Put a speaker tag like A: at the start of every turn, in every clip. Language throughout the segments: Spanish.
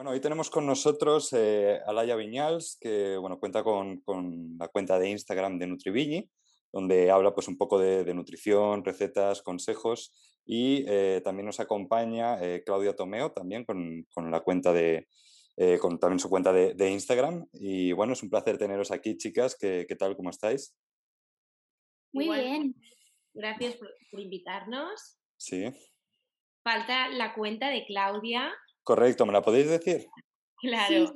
A: Bueno, hoy tenemos con nosotros eh, a Laia Viñals, que bueno, cuenta con, la cuenta de Instagram de Nutrivilli, donde habla pues, un poco de, nutrición, recetas, consejos. Y eh, también nos acompaña eh, Claudia Tomeo, también con, la cuenta de, con también su cuenta de, Instagram. Y bueno, es un placer teneros aquí, chicas. ¿Qué, tal? ¿Cómo estáis?
B: Muy bien. Gracias por, por invitarnos.
A: Sí.
B: Falta la cuenta de Claudia
A: Correcto, ¿me la podéis decir?
B: Claro.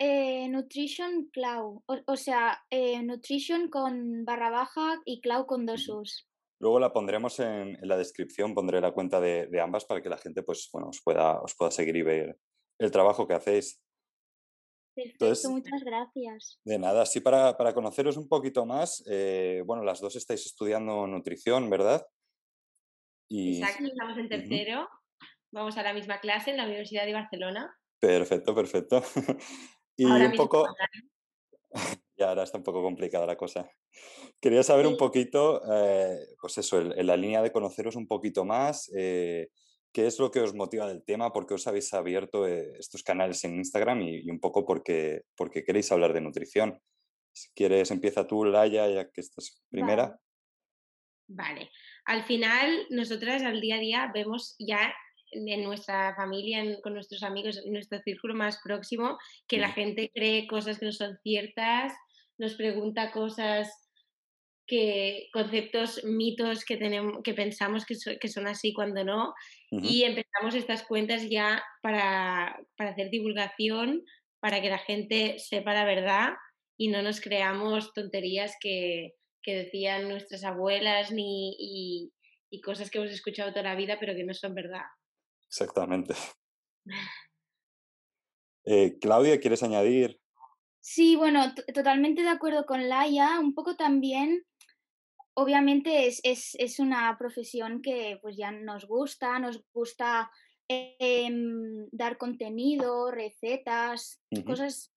C: Eh, nutrition Cloud, o, sea, eh, Nutrition con barra baja y Cloud con dos U's.
A: Luego la pondremos en, la descripción, pondré la cuenta de, ambas para que la gente pues, bueno, os, pueda, os pueda seguir y ver el trabajo que hacéis.
C: Perfecto, muchas gracias.
A: De nada, así para, para conoceros un poquito más, eh, bueno, las dos estáis estudiando nutrición, ¿verdad?
B: Exacto, estamos en tercero vamos a la misma clase en la Universidad de Barcelona.
A: Perfecto, perfecto. y un poco... ya ahora está un poco complicada la cosa. Quería saber un poquito, eh, pues eso, en, la línea de conoceros un poquito más, eh, qué es lo que os motiva del tema, por qué os habéis abierto eh, estos canales en Instagram y, un poco por qué, queréis hablar de nutrición. Si quieres, empieza tú, Laia, ya que estás primera.
B: vale. Al final, nosotras al día a día vemos ya en nuestra familia, con nuestros amigos, en nuestro círculo más próximo, que la gente cree cosas que no son ciertas, nos pregunta cosas que conceptos, mitos que tenemos, que pensamos que, que son así cuando no, y empezamos estas cuentas ya para, para, hacer divulgación, para que la gente sepa la verdad y no nos creamos tonterías que, que decían nuestras abuelas ni, y, y cosas que hemos escuchado toda la vida pero que no son verdad.
A: Exactamente. Eh, Claudia, ¿quieres añadir?
C: Sí, bueno, totalmente de acuerdo con Laia. Un poco también, obviamente es, es, una profesión que pues ya nos gusta, nos gusta em, dar contenido, recetas, cosas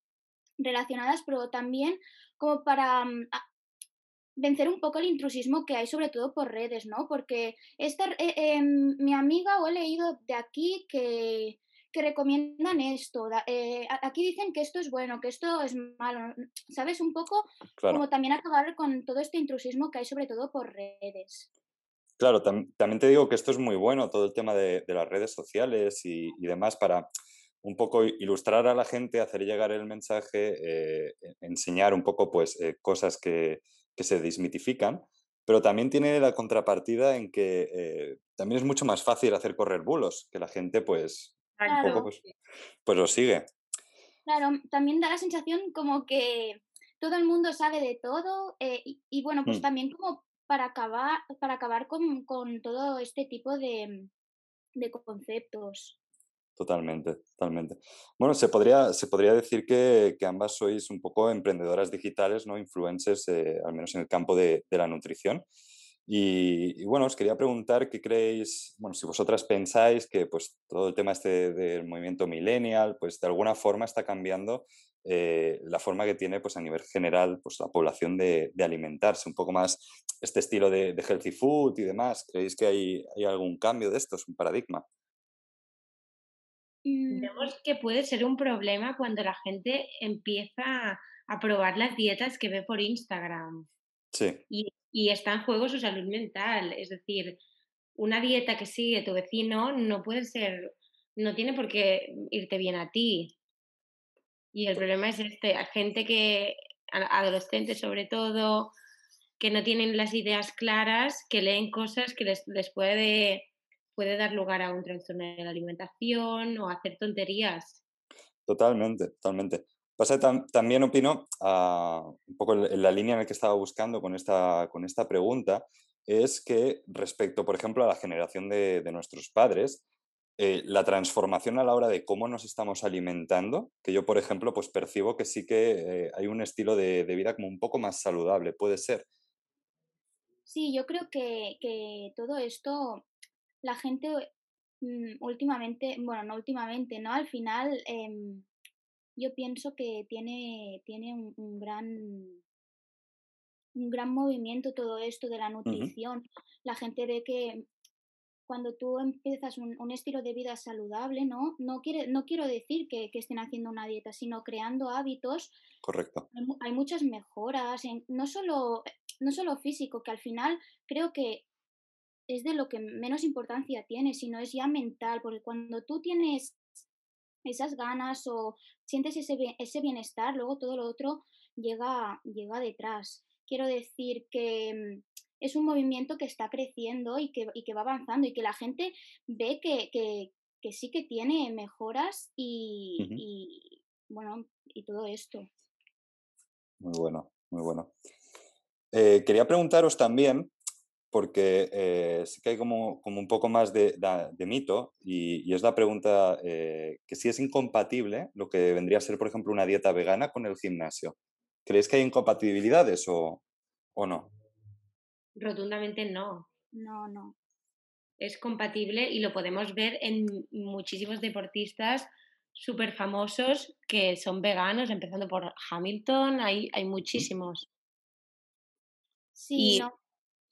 C: relacionadas, pero también como para mm, vencer un poco el intrusismo que hay sobre todo por redes, ¿no? Porque esta, eh, em, mi amiga o he leído de aquí que, que recomiendan esto, eh, aquí dicen que esto es bueno, que esto es malo, ¿sabes? Un poco como también acabar con todo este intrusismo que hay sobre todo por redes.
A: Claro, también te digo que esto es muy bueno, todo el tema de, las redes sociales y, demás, para un poco ilustrar a la gente, hacer llegar el mensaje, eh, e, enseñar un poco pues cosas que, que se desmitifican, pero también tiene la contrapartida en que eh, también es mucho más fácil hacer correr bulos, que la gente pues, un poco, pues, pues, lo sigue.
C: Claro, también da la sensación como que todo el mundo sabe de todo eh, y, bueno, pues mm. también como para acabar, para acabar con, con todo este tipo de, de conceptos.
A: Totalmente, totalmente. Bueno, se podría, se podría decir que, ambas sois un poco emprendedoras digitales, ¿no? Influencers, eh, al menos en el campo de, la nutrición. Y, bueno, os quería preguntar qué creéis, bueno, si vosotras pensáis que pues todo el tema este del movimiento millennial, pues de alguna forma está cambiando eh, la forma que tiene pues a nivel general pues la población de, alimentarse, un poco más este estilo de, healthy food y demás. ¿Creéis que hay, hay algún cambio de esto? ¿Es un paradigma?
B: Mm. Vemos que puede ser un problema cuando la gente empieza a probar las dietas que ve por Instagram.
A: Sí.
B: Y, está en juego su salud mental. Es decir, una dieta que sigue tu vecino no puede ser, no tiene por qué irte bien a ti. Y el problema es este, gente que, adolescentes sobre todo, que no tienen las ideas claras, que leen cosas que les, les puede puede dar lugar a un trastorno de la alimentación o hacer tonterías.
A: Totalmente, totalmente. Pasa también opino, ah, un poco en la línea en la que estaba buscando con esta, con esta pregunta, es que respecto, por ejemplo, a la generación de, nuestros padres, eh, la transformación a la hora de cómo nos estamos alimentando, que yo, por ejemplo, pues percibo que sí que eh, hay un estilo de, vida como un poco más saludable, puede ser.
C: Sí, yo creo que, que todo esto la gente mm, últimamente, bueno, no últimamente, ¿no? Al final em, yo pienso que tiene, tiene un, gran un gran movimiento todo esto de la nutrición. La gente ve que cuando tú empiezas un, estilo de vida saludable, ¿no? No, quiere, no quiero decir que, estén haciendo una dieta, sino creando hábitos.
A: Correcto.
C: Hay, muchas mejoras, en, no, solo, no solo físico, que al final creo que es de lo que menos importancia tiene, sino es ya mental, porque cuando tú tienes esas ganas o sientes ese, ese bienestar, luego todo lo otro llega, llega detrás. Quiero decir que mm, es un movimiento que está creciendo y que, y que va avanzando y que la gente ve que, que, que sí que tiene mejoras y, y, bueno, y todo esto.
A: Muy bueno, muy bueno. Eh, quería preguntaros también, porque eh, sí que hay como, como, un poco más de, de, mito, y, y, es la pregunta eh, que si es incompatible lo que vendría a ser, por ejemplo, una dieta vegana con el gimnasio. ¿Creéis que hay incompatibilidades o, o no?
B: Rotundamente no.
C: No, no.
B: Es compatible y lo podemos ver en muchísimos deportistas súper famosos que son veganos, empezando por Hamilton, hay, hay muchísimos.
C: Sí, no.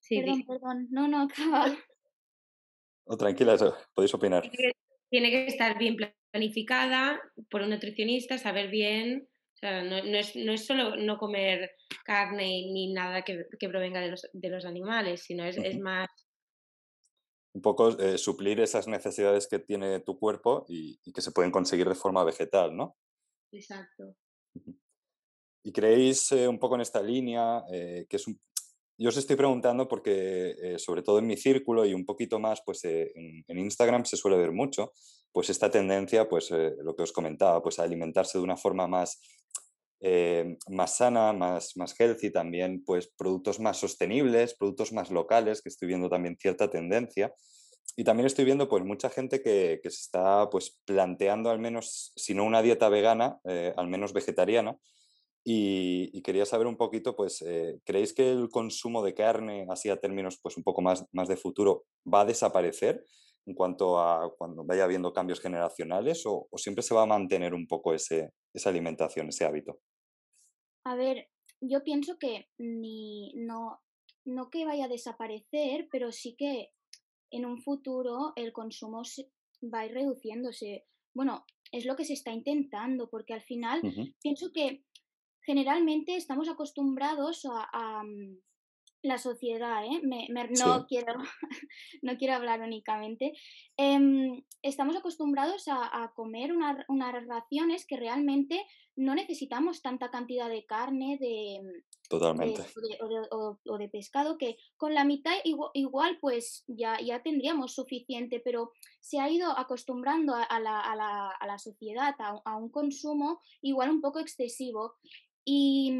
C: Perdón, perdón. No, no, acaba.
A: Oh, tranquila, podéis opinar.
B: Tiene que, estar bien planificada por un nutricionista, saber bien. O sea, no, es, no es solo no comer carne ni nada que, provenga de los, de los, animales, sino es, es más...
A: Un poco eh, suplir esas necesidades que tiene tu cuerpo y, que se pueden conseguir de forma vegetal, ¿no?
B: Exacto.
A: ¿Y creéis eh, un poco en esta línea, eh, que es un... Yo os estoy preguntando porque, sobre todo en mi círculo y un poquito más, pues en, en, Instagram se suele ver mucho, pues esta tendencia, pues lo que os comentaba, pues a alimentarse de una forma más eh, más sana, más, más healthy, también pues productos más sostenibles, productos más locales, que estoy viendo también cierta tendencia. Y también estoy viendo pues mucha gente que, que se está pues planteando al menos, si no una dieta vegana, eh, al menos vegetariana. Y, quería saber un poquito, pues, eh, ¿creéis que el consumo de carne, así a términos pues un poco más, más de futuro, va a desaparecer en cuanto a cuando vaya habiendo cambios generacionales o, o siempre se va a mantener un poco ese, esa alimentación, ese hábito?
C: A ver, yo pienso que ni no, no que vaya a desaparecer, pero sí que en un futuro el consumo va a ir reduciéndose. Bueno, es lo que se está intentando, porque al final pienso que generalmente estamos acostumbrados a, mm, la sociedad, ¿eh? no, quiero, no quiero hablar únicamente. Em, estamos acostumbrados a, comer unas raciones que realmente no necesitamos tanta cantidad de carne, de,
A: Totalmente.
C: o, de, pescado, que con la mitad igual, pues ya, ya tendríamos suficiente, pero se ha ido acostumbrando a, la, a la, a la sociedad a, un consumo igual un poco excesivo. Y,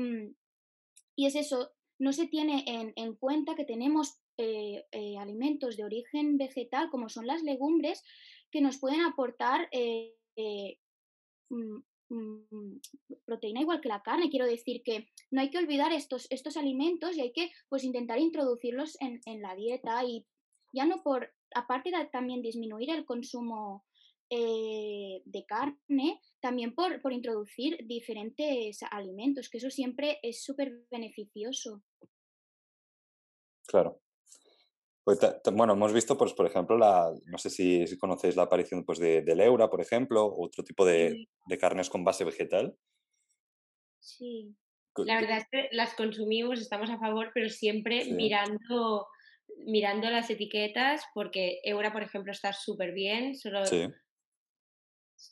C: y es eso, no se tiene en, cuenta que tenemos eh, eh, alimentos de origen vegetal, como son las legumbres, que nos pueden aportar eh, mm, mm, proteína igual que la carne. Quiero decir que no hay que olvidar estos, estos alimentos y hay que pues, intentar introducirlos en, en la dieta y ya no por, aparte de también disminuir el consumo eh, de carne, también por, por, introducir diferentes alimentos, que eso siempre es súper beneficioso.
A: Claro. Pues, bueno, hemos visto, pues, por ejemplo, la, no sé si, conocéis la aparición pues, de, de leura, por ejemplo, otro tipo de, de, carnes con base vegetal.
C: Sí.
B: La verdad es que las consumimos, estamos a favor, pero siempre mirando mirando las etiquetas, porque Eura, por ejemplo, está súper bien, solo sí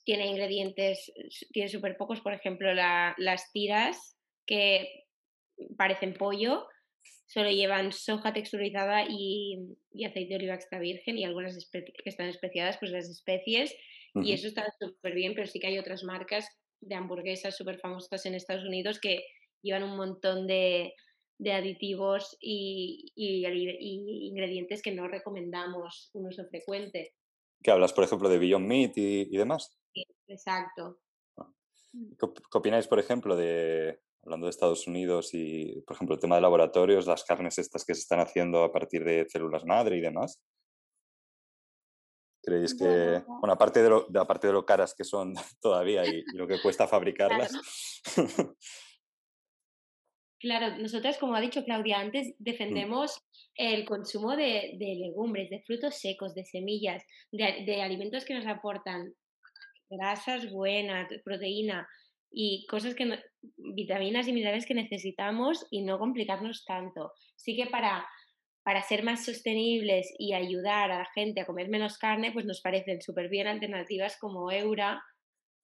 B: tiene ingredientes, tiene súper pocos, por ejemplo, las tiras que parecen pollo, solo llevan soja texturizada y, aceite de oliva extra virgen y algunas que están especiadas, pues las especies, y eso está súper bien, pero sí que hay otras marcas de hamburguesas súper famosas en Estados Unidos que llevan un montón de, aditivos y, ingredientes que no recomendamos un uso frecuente.
A: ¿Qué hablas, por ejemplo, de Beyond Meat y demás?
B: Exacto.
A: Ah. Mm. ¿Qué, opináis, por ejemplo, de, hablando de Estados Unidos y, por ejemplo, el tema de laboratorios, las carnes estas que se están haciendo a partir de células madre y demás? ¿Creéis que, bueno, aparte de lo, aparte de lo caras que son todavía y, lo que cuesta fabricarlas?
B: Claro, nosotras, como ha dicho Claudia antes,
A: Mm.
B: defendemos el consumo de, de legumbres, de frutos secos, de semillas, de, de alimentos que nos aportan grasas buenas, proteína y cosas que no- vitaminas y minerales que necesitamos y no complicarnos tanto. Sí que para, para ser más sostenibles y ayudar a la gente a comer menos carne, pues nos parecen súper bien alternativas como Eura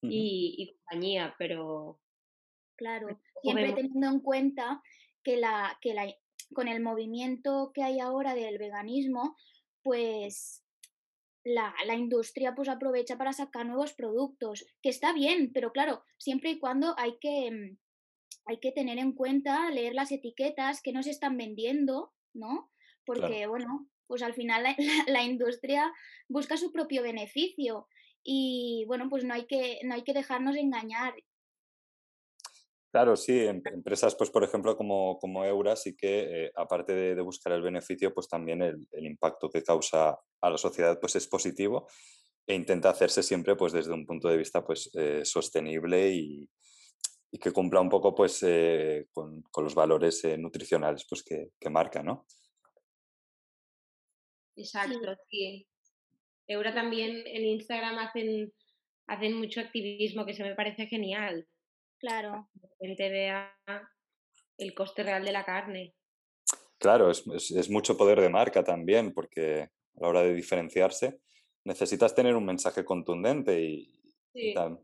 B: y, y compañía, pero
C: Claro, siempre teniendo en cuenta que la, que la, con el movimiento que hay ahora del veganismo, pues la, la industria pues aprovecha para sacar nuevos productos, que está bien, pero claro, siempre y cuando hay que, mm, hay que tener en cuenta, leer las etiquetas que nos están vendiendo, ¿no?
A: Claro.
C: Porque, bueno, pues al final la, la- la industria busca su propio beneficio y, bueno, pues no hay que, no hay que dejarnos engañar.
A: Claro, sí, em- empresas, pues por ejemplo, como, como Eura, sí que eh, aparte de, de buscar el beneficio, pues también el, el impacto que causa a la sociedad pues es positivo e intenta hacerse siempre pues desde un punto de vista pues eh, sostenible y, y que cumpla un poco pues eh, con, con los valores eh, nutricionales pues que, que marca, ¿no?
B: Exacto, sí. Eura también en Instagram hacen, hacen mucho activismo que se me parece genial.
C: Claro,
B: Que la gente vea el coste real de la carne.
A: Claro, es, es- es mucho poder de marca también, porque a la hora de diferenciarse necesitas tener un mensaje contundente y, y
B: Sí.
A: tam-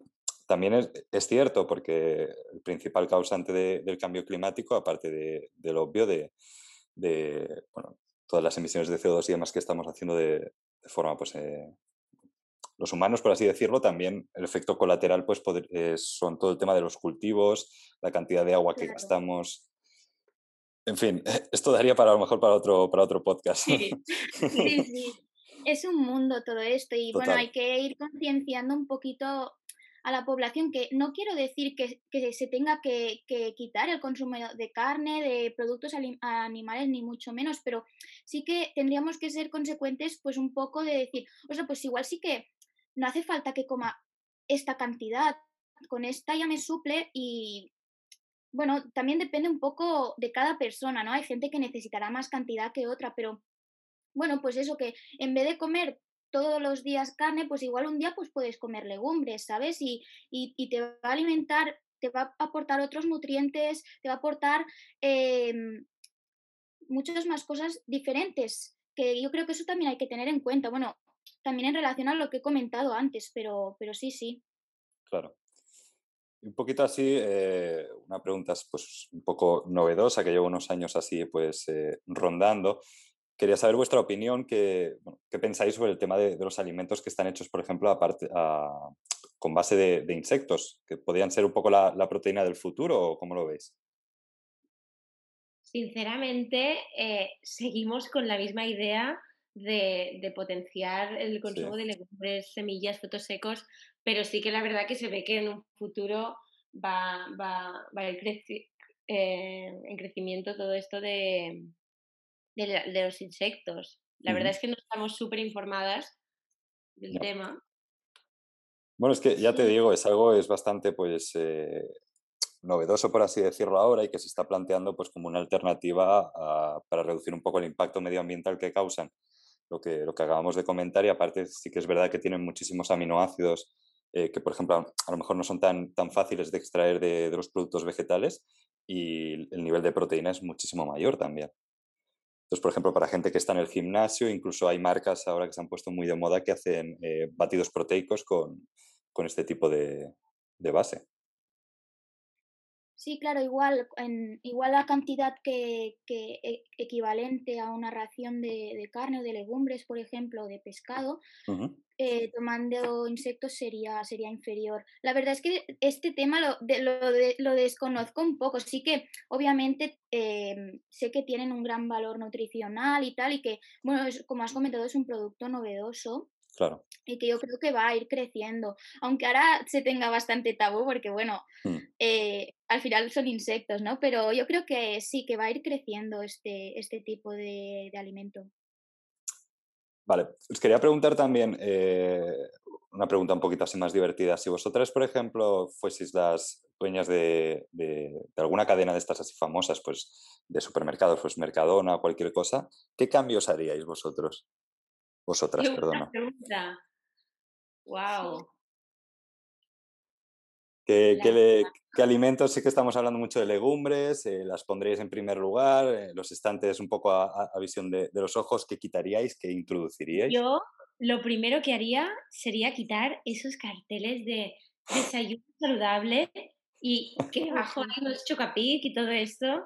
A: también es, es cierto, porque el principal causante de- del cambio climático, aparte de, de lo obvio de, de, bueno, todas las emisiones de CO2 y demás que estamos haciendo de, de forma, pues, eh, los humanos, por así decirlo, también el efecto colateral, pues, poder- eh, son todo el tema de los cultivos, la cantidad de agua que
C: Claro.
A: gastamos. En fin, esto daría para a lo mejor para otro, para otro podcast.
B: Sí.
C: sí, sí. Es un mundo todo esto y bueno, hay que ir concienciando un poquito a la población, que no quiero decir que, que se tenga que, que quitar el consumo de carne, de productos animales, ni mucho menos, pero sí que tendríamos que ser consecuentes pues un poco de decir, o sea, pues igual sí que no hace falta que coma esta cantidad, con esta ya me suple y bueno, también depende un poco de cada persona, ¿no? Hay gente que necesitará más cantidad que otra, pero bueno, pues eso que en vez de comer todos los días carne, pues igual un día pues puedes comer legumbres, ¿sabes? Y, y, te va a alimentar, te va a aportar otros nutrientes, te va a aportar em, muchas más cosas diferentes, que yo creo que eso también hay que tener en cuenta. Bueno, también en relación a lo que he comentado antes, pero, pero sí, sí.
A: Claro. Un poquito así, eh, una pregunta pues un poco novedosa que llevo unos años así pues eh, rondando. Quería saber vuestra opinión, que, bueno, qué pensáis sobre el tema de, de los alimentos que están hechos, por ejemplo, a- con base de, de insectos, que podrían ser un poco la, la proteína del futuro, o cómo lo veis.
B: Sinceramente, eh, seguimos con la misma idea de, de potenciar el consumo de legumbres, semillas, frutos secos, pero sí que la verdad que se ve que en un futuro va, va, va a ir creci- eh, en crecimiento todo esto de, de, la- de los insectos. La verdad es que no estamos súper informadas del tema.
A: Bueno, es que ya te digo, es algo, es bastante pues eh, novedoso, por así decirlo ahora, y que se está planteando pues como una alternativa a- para reducir un poco el impacto medioambiental que causan lo que, lo que acabamos de comentar y aparte sí que es verdad que tienen muchísimos aminoácidos eh, que, por ejemplo, a, lo mejor no son tan, tan fáciles de extraer de, de los productos vegetales y el nivel de proteína es muchísimo mayor también. Entonces, por ejemplo, para gente que está en el gimnasio, incluso hay marcas ahora que se han puesto muy de moda que hacen eh, batidos proteicos con, con este tipo de, de base.
C: Sí, claro, igual, en, igual la cantidad que, que e- equivalente a una ración de, de carne o de legumbres, por ejemplo, o de pescado, eh, tomando insectos sería, sería inferior. La verdad es que este tema lo, de- lo, de- lo desconozco un poco. Sí que obviamente em, sé que tienen un gran valor nutricional y tal, y que, bueno, es- como has comentado, es un producto novedoso
A: Claro.
C: y que yo creo que va a ir creciendo. Aunque ahora se tenga bastante tabú, porque bueno,
A: Mm.
C: eh, al final son insectos, ¿no? Pero yo creo que sí, que va a ir creciendo este, este tipo de, de alimento.
A: Vale, os quería preguntar también eh, una pregunta un poquito así más divertida. Si vosotras, por ejemplo, fueseis las, dueñas de, alguna cadena de estas así famosas, pues de supermercados, pues Mercadona, cualquier cosa, ¿qué cambios haríais vosotros? Vosotras, perdona.
B: Wow.
A: ¿Qué, alimentos? Sí que estamos hablando mucho de legumbres, eh, las pondríais en primer lugar, eh, los estantes un poco a, visión de, los ojos, ¿qué quitaríais, qué introduciríais?
B: Yo lo primero que haría sería quitar esos carteles de desayuno saludable y que abajo hay los chocapic y todo esto.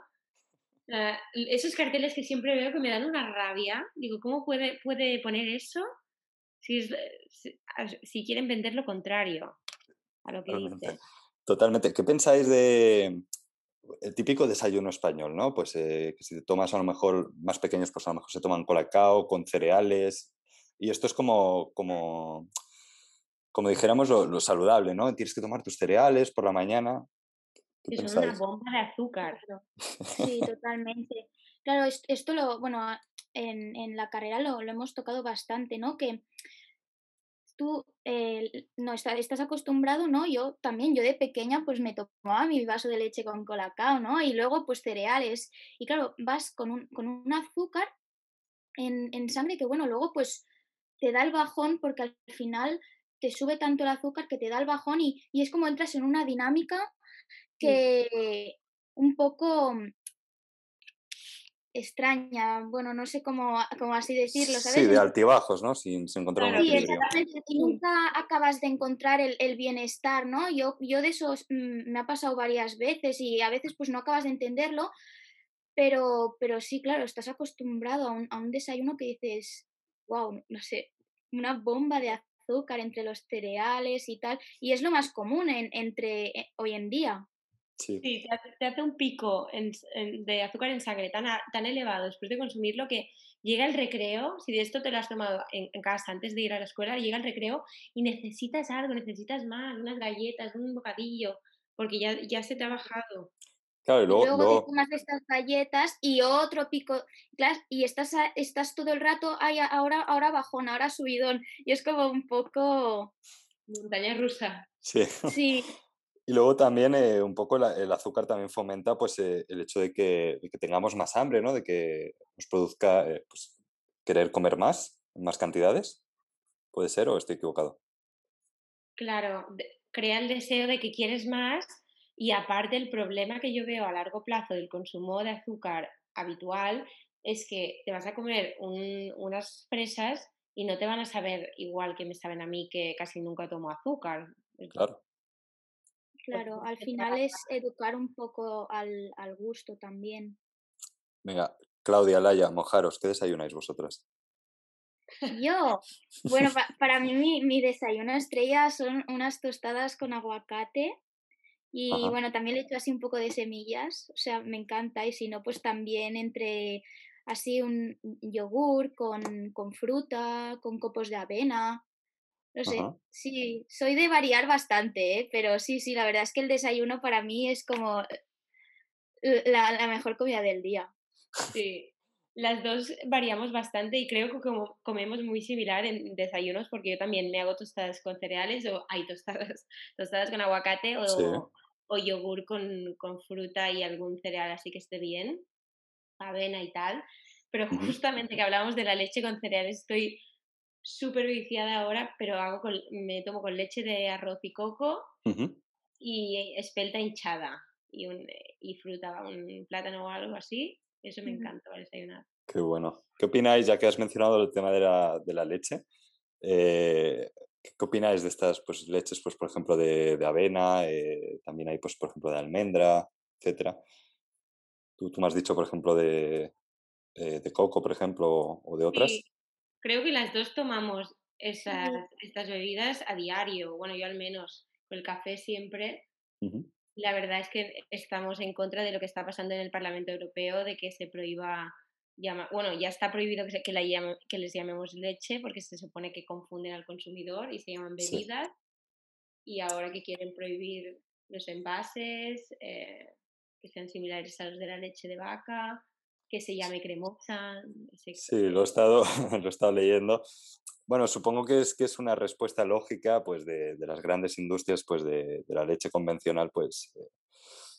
B: Esos carteles que siempre veo que me dan una rabia. Digo, ¿cómo puede, puede poner eso si, si quieren vender lo contrario? lo que
A: Totalmente. Totalmente. ¿Qué pensáis de el típico desayuno español, ¿no? Pues eh, que si te tomas a lo mejor más pequeños, pues a lo mejor se toman colacao con cereales. Y esto es como, como, como dijéramos, lo, saludable, ¿no? Tienes que tomar tus cereales por la mañana.
B: ¿Qué es una bomba de azúcar.
C: Sí, totalmente. Claro, esto lo, bueno, en, en la carrera lo, lo, hemos tocado bastante, ¿no? Que tú eh, no estás, acostumbrado, ¿no? Yo también, yo de pequeña pues me tomaba mi vaso de leche con colacao, ¿no? Y luego pues cereales. Y claro, vas con un, con un azúcar en, en, sangre que bueno, luego pues te da el bajón porque al final te sube tanto el azúcar que te da el bajón y, y es como entras en una dinámica que un poco extraña, bueno, no sé cómo, cómo así decirlo, ¿sabes?
A: Sí, de altibajos, ¿no? Sin, encontrar un equilibrio.
C: y nunca acabas de encontrar el, el, bienestar, ¿no? Yo, yo de esos mm, me ha pasado varias veces y a veces pues no acabas de entenderlo, pero, pero sí, claro, estás acostumbrado a un, a un desayuno que dices, wow, no sé, una bomba de azúcar entre los cereales y tal, y es lo más común en, entre eh, hoy en día.
B: Sí, te, hace, un pico de azúcar en sangre tan, tan elevado después de consumirlo que llega el recreo, si de esto te lo has tomado en, casa antes de ir a la escuela, llega el recreo y necesitas algo, necesitas más, unas galletas, un bocadillo, porque ya, ya se te ha bajado.
C: Claro, y luego, te tomas estas galletas y otro pico, y estás, estás todo el rato, ay, ahora, ahora bajón, ahora subidón, y es como un poco...
B: Montaña rusa.
A: Sí.
C: Sí.
A: Y luego también eh, un poco el azúcar también fomenta pues, eh, el hecho de que, tengamos más hambre, ¿no? de que nos produzca eh, pues, querer comer más, más cantidades. ¿Puede ser o estoy equivocado?
B: Claro, crea el deseo de que quieres más y aparte el problema que yo veo a largo plazo del consumo de azúcar habitual es que te vas a comer unas fresas y no te van a saber igual que me saben a mí que casi nunca tomo azúcar.
A: Claro.
C: Claro, al final es educar un poco al, al gusto también.
A: Venga, Claudia, Laya, mojaros, ¿qué desayunáis vosotras?
C: Yo, bueno, para mí mi, mi, desayuno estrella son unas tostadas con aguacate y bueno, también le echo así un poco de semillas, o sea, me encanta y si no, pues también entre así un yogur con, con fruta, con copos de avena, no sé, sí, soy de variar bastante, ¿eh? pero sí, sí, la verdad es que el desayuno para mí es como eh, la, mejor comida del día.
B: Sí, las dos variamos bastante y creo que como comemos muy similar en desayunos porque yo también me hago tostadas con cereales o hay tostadas, tostadas con aguacate o, o yogur con, con, fruta y algún cereal así que esté bien, avena y tal. Pero justamente que hablamos de la leche con cereales, estoy súper viciada ahora, pero hago me tomo con leche de arroz y coco y espelta hinchada y, un, y fruta, un plátano o algo así. Eso me encanta para desayunar.
A: Qué bueno. ¿Qué opináis, ya que has mencionado el tema de la, de la leche? Eh, ¿Qué opináis de estas pues, leches, pues, por ejemplo, de, de avena? Eh, también hay, pues, por ejemplo, de almendra, etcétera. Tú, tú me has dicho, por ejemplo, de, eh, de coco, por ejemplo, o de otras.
B: Creo que las dos tomamos esas, estas bebidas a diario, bueno, yo al menos, con el café siempre. La verdad es que estamos en contra de lo que está pasando en el Parlamento Europeo, de que se prohíba, llama, bueno, ya está prohibido que, que, la que les llamemos leche porque se supone que confunden al consumidor y se llaman bebidas. Y ahora que quieren prohibir los envases, eh, que sean similares a los de la leche de vaca, que se llame cremosa.
A: Sí, lo he, estado, lo he estado leyendo. Bueno, supongo que es, que es una respuesta lógica pues, de, las grandes industrias pues, de, la leche convencional, pues, eh,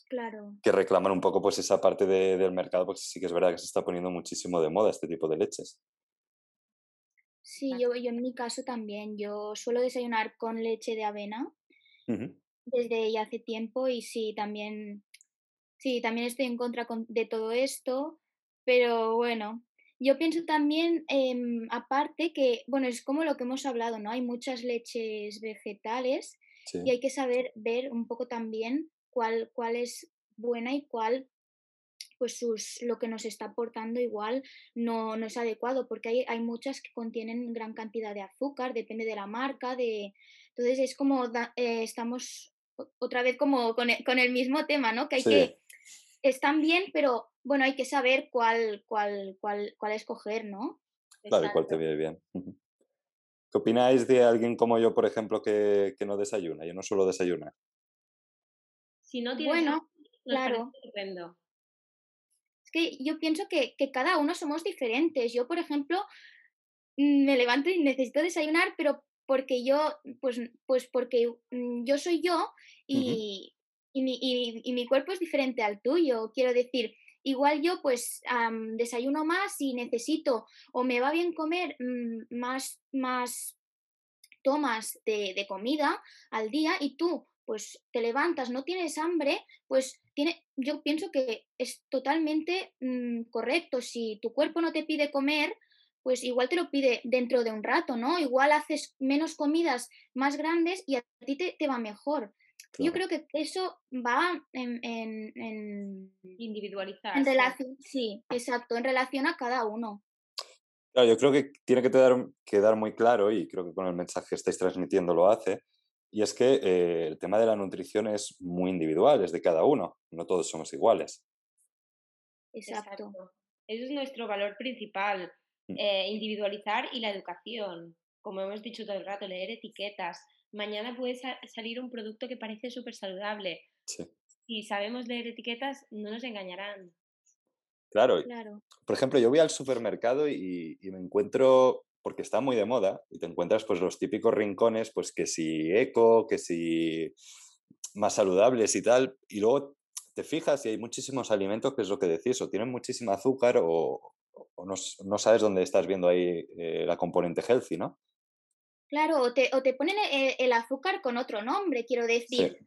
C: claro.
A: que reclaman un poco pues, esa parte del mercado, pues sí que es verdad que se está poniendo muchísimo de moda este tipo de leches.
C: Sí, yo, yo en mi caso también. Yo suelo desayunar con leche de avena desde ya hace tiempo y sí, también, sí, también estoy en contra de todo esto, pero bueno, yo pienso también, em, aparte, que, bueno, es como lo que hemos hablado, ¿no? Hay muchas leches vegetales y hay que saber ver un poco también cuál, cuál es buena y cuál pues sus, lo que nos está aportando igual no, no es adecuado, porque hay, hay, muchas que contienen gran cantidad de azúcar, depende de la marca, de... entonces es como eh, estamos otra vez como con el, con el, mismo tema, ¿no? Que hay que... Están bien, pero bueno, hay que saber cuál, cuál, cuál, cuál escoger, ¿no?
A: Claro, cuál te viene bien. ¿Qué opináis de alguien como yo, por ejemplo, que, que no desayuna? Yo no suelo desayunar.
B: Si no tienes
C: bueno, claro que yo pienso que, cada uno somos diferentes. Yo, por ejemplo, me levanto y necesito desayunar, pero porque yo, pues, pues porque mm, yo soy yo y, y, mi, y, mi, cuerpo es diferente al tuyo. Quiero decir, igual yo pues desayuno más y necesito o me va bien comer mm, más, más tomas de, de comida al día y tú pues te levantas, no tienes hambre, pues tiene, yo pienso que es totalmente mm, correcto. Si tu cuerpo no te pide comer, pues igual te lo pide dentro de un rato, ¿no? Igual haces menos comidas más grandes y a ti te, va mejor. Yo creo que eso va en, en,
B: individualizar.
C: En relación, sí, exacto, en relación a cada uno.
A: Claro, yo creo que tiene que quedar, quedar muy claro y creo que con el mensaje que estáis transmitiendo lo hace, y es que eh, el tema de la nutrición es muy individual, es de cada uno, no todos somos iguales.
C: Exacto.
B: Eso es nuestro valor principal, mm. eh, individualizar y la educación. Como hemos dicho todo el rato, leer etiquetas. Mañana puede salir un producto que parece súper saludable.
A: Sí.
B: Si sabemos leer etiquetas, no nos engañarán.
A: Claro. Por ejemplo, yo voy al supermercado y, y me encuentro porque está muy de moda y te encuentras pues los típicos rincones, pues que si eco, que si más saludables y tal, y luego te fijas y hay muchísimos alimentos que es lo que decís, o tienen muchísimo azúcar o, no, sabes dónde estás viendo ahí eh, la componente healthy, ¿no?
C: Claro, o te, o te ponen e, el, azúcar con otro nombre, quiero decir.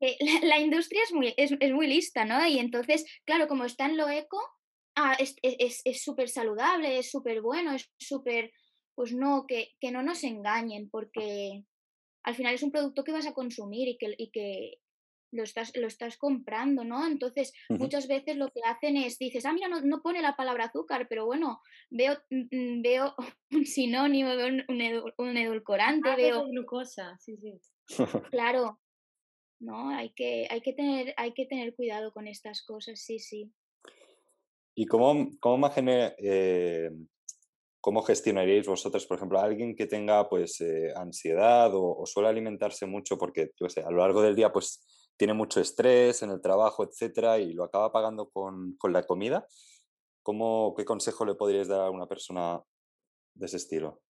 C: la, industria es muy, es, muy lista, ¿no? Y entonces, claro, como está en lo eco, ah, es súper saludable, es súper bueno, es súper pues no, que, que, no nos engañen, porque al final es un producto que vas a consumir y que, y que lo, estás, lo estás comprando, ¿no? Entonces, muchas veces lo que hacen es, dices, ah, mira, no, no pone la palabra azúcar, pero bueno, veo, mm, veo un sinónimo, veo un, edulcorante, ah, veo...
B: glucosa, sí, sí.
C: Claro, ¿no? Hay que, hay, que tener, hay que tener cuidado con estas cosas, sí, sí.
A: ¿Y cómo, cómo eh, ¿Cómo gestionaríais vosotros, por ejemplo, a alguien que tenga pues eh, ansiedad o, suele alimentarse mucho porque, yo sé, a lo largo del día pues tiene mucho estrés en el trabajo, etcétera, y lo acaba pagando con, con la comida? ¿Cómo, ¿Qué consejo le podríais dar a una persona de ese estilo?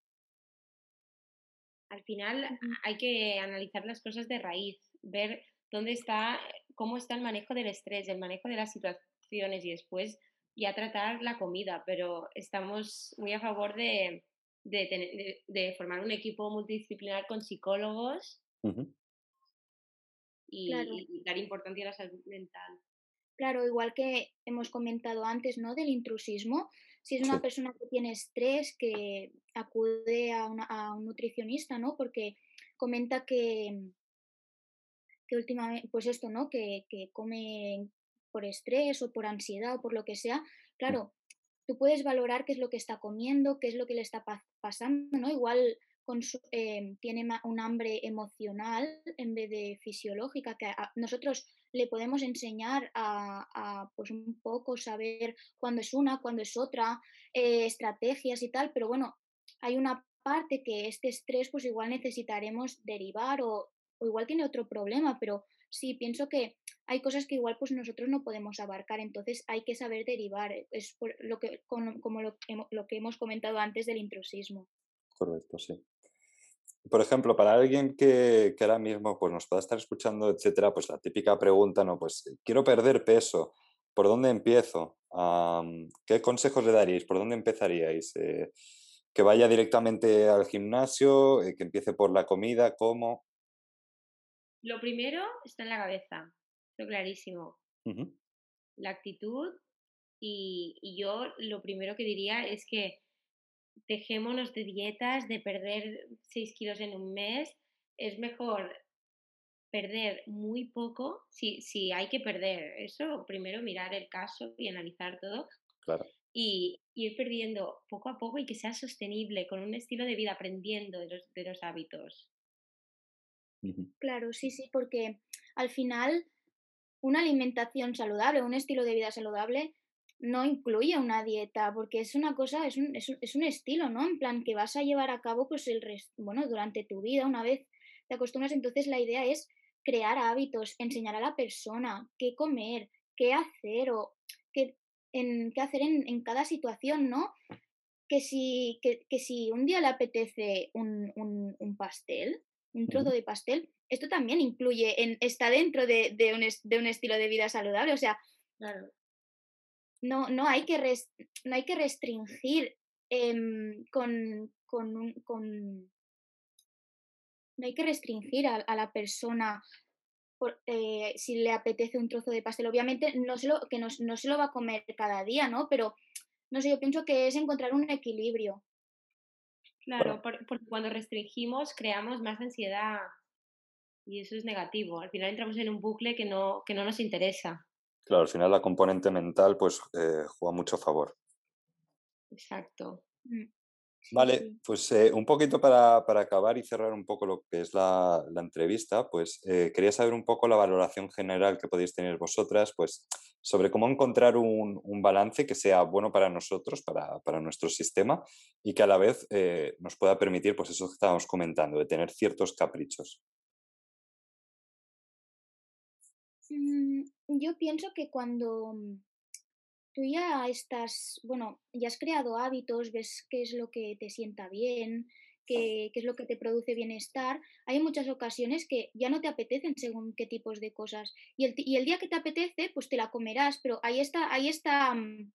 B: Al final hay que analizar las cosas de raíz, ver dónde está, cómo está el manejo del estrés, el manejo de las situaciones y después y a tratar la comida, pero estamos muy a favor de, de, formar un equipo multidisciplinar con psicólogos y, dar importancia a la salud mental.
C: Claro, igual que hemos comentado antes, ¿no? Del intrusismo. Si es una persona que tiene estrés, que acude a, a, un nutricionista, ¿no? Porque comenta que, que últimamente, pues esto, ¿no? Que, que come por estrés o por ansiedad o por lo que sea, mm. claro, tú puedes valorar qué es lo que está comiendo, qué es lo que le está pasando, ¿no? Igual em, tiene un hambre emocional en vez de fisiológica, que nosotros le podemos enseñar a, pues un poco saber cuándo es una, cuándo es otra, eh, estrategias y tal, pero bueno, hay una parte que este estrés pues igual necesitaremos derivar o, o igual tiene otro problema, pero sí, pienso que hay cosas que igual pues nosotros no podemos abarcar, entonces hay que saber derivar, es lo que, como lo, lo, que hemos comentado antes del intrusismo.
A: Correcto, sí. Por ejemplo, para alguien que, que, ahora mismo pues, nos pueda estar escuchando, etcétera, pues la típica pregunta, ¿no? Pues quiero perder peso, ¿por dónde empiezo? ¿Qué consejos le daríais? ¿Por dónde empezaríais? Eh, ¿Que vaya directamente al gimnasio? Eh, ¿Que empiece por la comida? ¿Cómo?
B: Lo primero está en la cabeza, lo clarísimo. La actitud y, y yo lo primero que diría es que dejémonos de dietas, de perder 6 kilos en un mes. Es mejor perder muy poco, si, si hay que perder eso, primero mirar el caso y analizar todo.
A: Claro.
B: Y ir perdiendo poco a poco y que sea sostenible, con un estilo de vida, aprendiendo de los, de los hábitos.
C: Claro, sí, sí, porque al final una alimentación saludable, un estilo de vida saludable, no incluye una dieta, porque es una cosa, es un, es un, estilo, ¿no? En plan, que vas a llevar a cabo, pues, el resto, bueno, durante tu vida, una vez te acostumbras, entonces la idea es crear hábitos, enseñar a la persona qué comer, qué hacer o qué, en, qué hacer en, cada situación, ¿no? Que si, que, si un día le apetece un, un, pastel, un trozo de pastel, esto también incluye, en, está dentro de, de, un, de un estilo de vida saludable, o sea,
B: claro
C: no, no, hay, que no hay que restringir em, con, con, no hay que restringir a, la persona eh, si le apetece un trozo de pastel. Obviamente no se lo, que no, se lo va a comer cada día, ¿no? Pero no sé, yo pienso que es encontrar un equilibrio.
B: Claro, porque cuando restringimos creamos más ansiedad y eso es negativo. Al final entramos en un bucle que no, que no nos interesa.
A: Claro, al final la componente mental pues eh, juega mucho a favor.
B: Exacto.
C: Mm.
A: Vale, pues eh, un poquito para, acabar y cerrar un poco lo que es la, entrevista, pues eh, quería saber un poco la valoración general que podéis tener vosotras, pues sobre cómo encontrar un, balance que sea bueno para nosotros, para, para nuestro sistema y que a la vez nos pueda permitir, pues eso que estábamos comentando, de tener ciertos caprichos.
C: Mm, yo pienso que cuando mm, tú ya estás, bueno, ya has creado hábitos, ves qué es lo que te sienta bien, qué, qué, es lo que te produce bienestar, hay muchas ocasiones que ya no te apetecen según qué tipos de cosas. Y el, y el día que te apetece, pues te la comerás, pero ahí está, ahí está mm,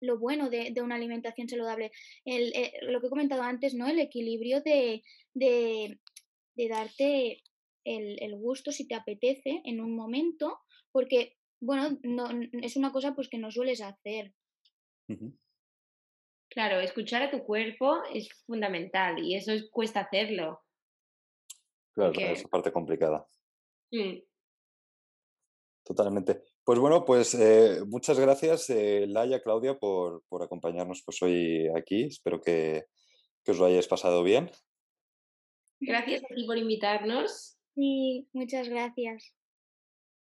C: lo bueno de, de, una alimentación saludable. El, eh, lo que he comentado antes, ¿no? El equilibrio de, de, de darte el, el, gusto si te apetece en un momento, porque, bueno, no, es una cosa pues que no sueles hacer.
B: Claro, escuchar a tu cuerpo es fundamental y eso cuesta hacerlo.
A: Claro, es esa parte complicada.
B: Mm.
A: Totalmente. Pues bueno, pues eh, muchas gracias, eh, Laia, Claudia, por, por, acompañarnos pues, hoy aquí. Espero que, que os lo hayáis pasado bien.
B: Gracias a ti por invitarnos.
C: Sí, muchas gracias.